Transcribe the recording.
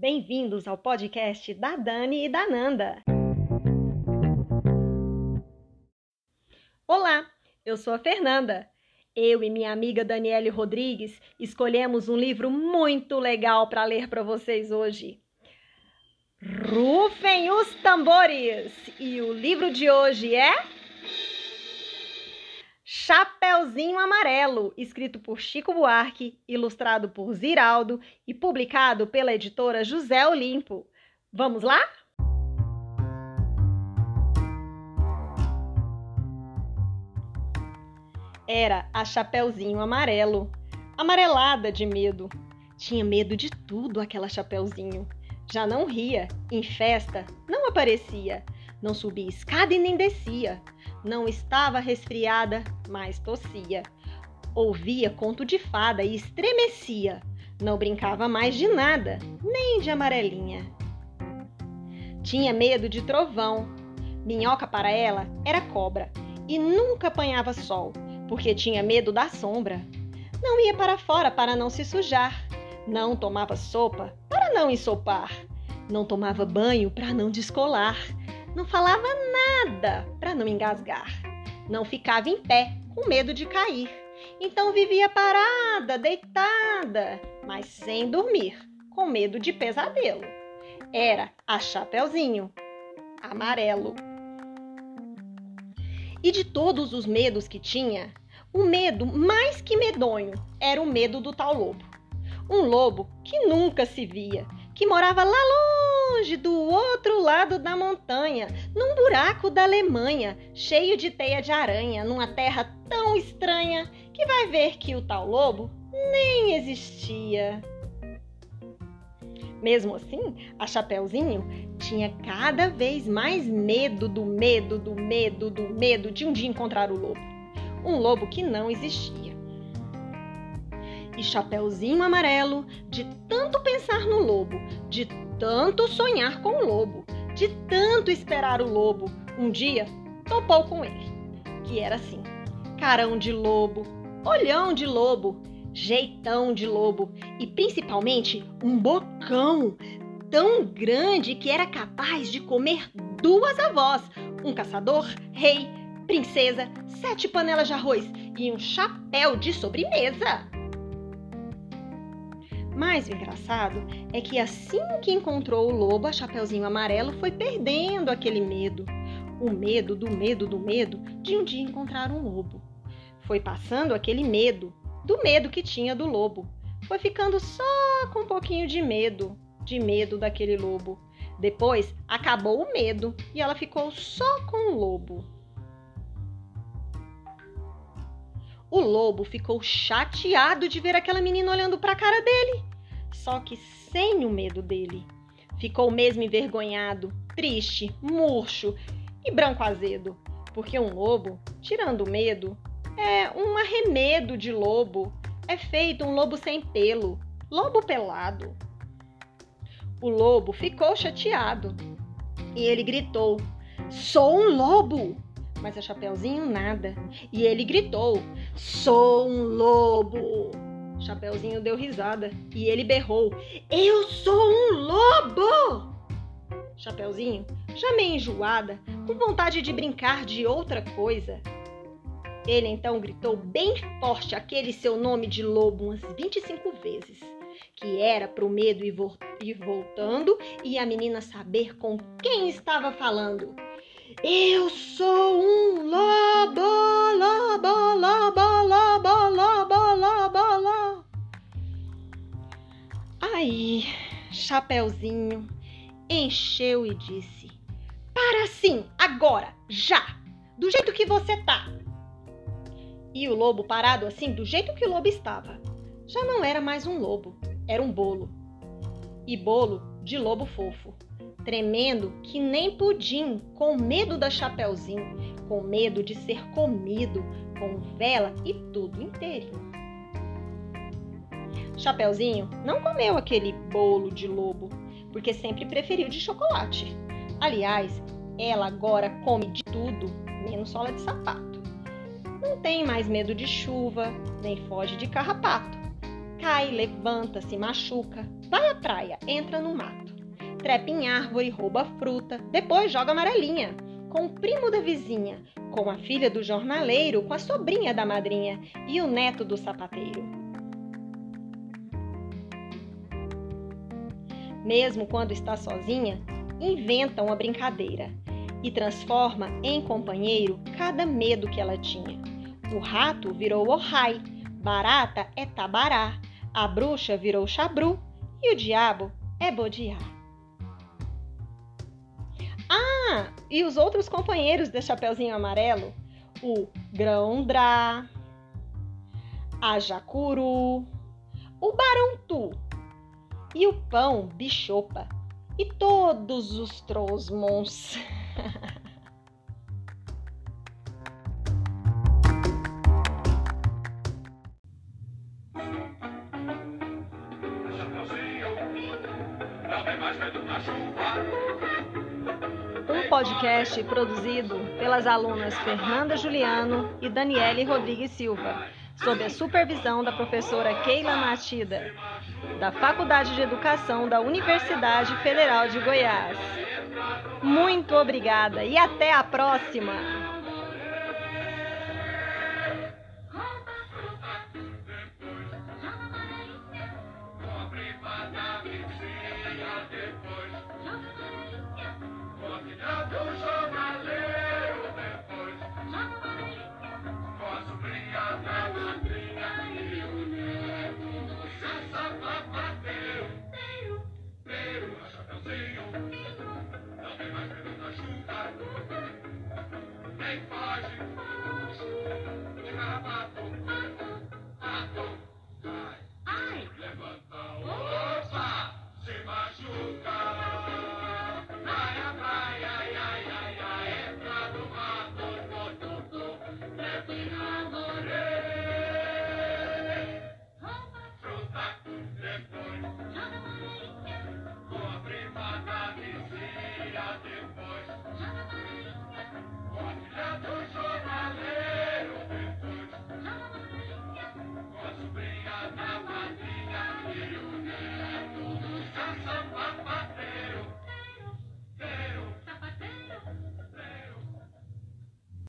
Bem-vindos ao podcast da Dani e da Nanda. Olá, eu sou a Fernanda. Eu e minha amiga Daniele Rodrigues escolhemos um livro muito legal para ler para vocês hoje. Rufem os tambores! E o livro de hoje é Chapeuzinho Amarelo, escrito por Chico Buarque, ilustrado por Ziraldo e publicado pela editora José Olimpo. Vamos lá? Era a Chapeuzinho Amarelo, amarelada de medo. Tinha medo de tudo aquela Chapeuzinho. Já não ria, em festa não aparecia, não subia escada e nem descia não estava resfriada, mas tossia. Ouvia conto de fada e estremecia. Não brincava mais de nada, nem de amarelinha. Tinha medo de trovão. Minhoca para ela era cobra e nunca apanhava sol, porque tinha medo da sombra. Não ia para fora para não se sujar. Não tomava sopa para não ensopar. Não tomava banho para não descolar não falava nada para não engasgar. Não ficava em pé, com medo de cair. Então vivia parada, deitada, mas sem dormir, com medo de pesadelo. Era a Chapeuzinho, amarelo. E de todos os medos que tinha, o medo mais que medonho era o medo do tal lobo. Um lobo que nunca se via, que morava lá longe, do outro lado da montanha, num buraco da Alemanha, cheio de teia de aranha, numa terra tão estranha que vai ver que o tal lobo nem existia. Mesmo assim, a Chapeuzinho tinha cada vez mais medo do medo, do medo, do medo de um dia encontrar o lobo. Um lobo que não existia e Chapeuzinho Amarelo, de tanto pensar no lobo, de tanto sonhar com o lobo, de tanto esperar o lobo, um dia topou com ele, que era assim: carão de lobo, olhão de lobo, jeitão de lobo e principalmente um bocão tão grande que era capaz de comer duas avós, um caçador, rei, princesa, sete panelas de arroz e um chapéu de sobremesa. Mas o engraçado é que assim que encontrou o lobo, a Chapeuzinho Amarelo foi perdendo aquele medo. O medo do medo do medo de um dia encontrar um lobo. Foi passando aquele medo, do medo que tinha do lobo. Foi ficando só com um pouquinho de medo, de medo daquele lobo. Depois acabou o medo e ela ficou só com o lobo. O lobo ficou chateado de ver aquela menina olhando para a cara dele só que sem o medo dele. Ficou mesmo envergonhado, triste, murcho e branco azedo, porque um lobo, tirando o medo, é um arremedo de lobo, é feito um lobo sem pelo, lobo pelado. O lobo ficou chateado e ele gritou: Sou um lobo! Mas a Chapeuzinho nada. E ele gritou: Sou um lobo! Chapeuzinho deu risada e ele berrou: Eu sou um lobo! Chapeuzinho, já meio enjoada, com vontade de brincar de outra coisa. Ele então gritou bem forte aquele seu nome de lobo umas 25 vezes, que era pro medo ir, vo ir voltando e a menina saber com quem estava falando. Eu sou um lobo, lobo, lobo, Aí, Chapeuzinho encheu e disse: Para sim, agora, já, do jeito que você tá. E o lobo parado assim, do jeito que o lobo estava, já não era mais um lobo, era um bolo. E bolo de lobo fofo tremendo que nem pudim, com medo da Chapeuzinho, com medo de ser comido, com vela e tudo inteirinho. Chapeuzinho não comeu aquele bolo de lobo, porque sempre preferiu de chocolate. Aliás, ela agora come de tudo, menos sola de sapato. Não tem mais medo de chuva, nem foge de carrapato. Cai, levanta, se machuca, vai à praia, entra no mato. Trepa em árvore, rouba fruta, depois joga amarelinha. Com o primo da vizinha, com a filha do jornaleiro, com a sobrinha da madrinha e o neto do sapateiro. Mesmo quando está sozinha, inventa uma brincadeira e transforma em companheiro cada medo que ela tinha. O rato virou Ohai, barata é Tabará, a bruxa virou Chabru e o diabo é Bodiá. Ah, e os outros companheiros de Chapeuzinho Amarelo? O Grão-Drá, a Jacuru, o Barão-Tu e o Pão Bichopa e todos os Trosmons. Um podcast produzido pelas alunas Fernanda Juliano e Daniele Rodrigues Silva, sob a supervisão da professora Keila Matida, da Faculdade de Educação da Universidade Federal de Goiás. Muito obrigada e até a próxima! clean up.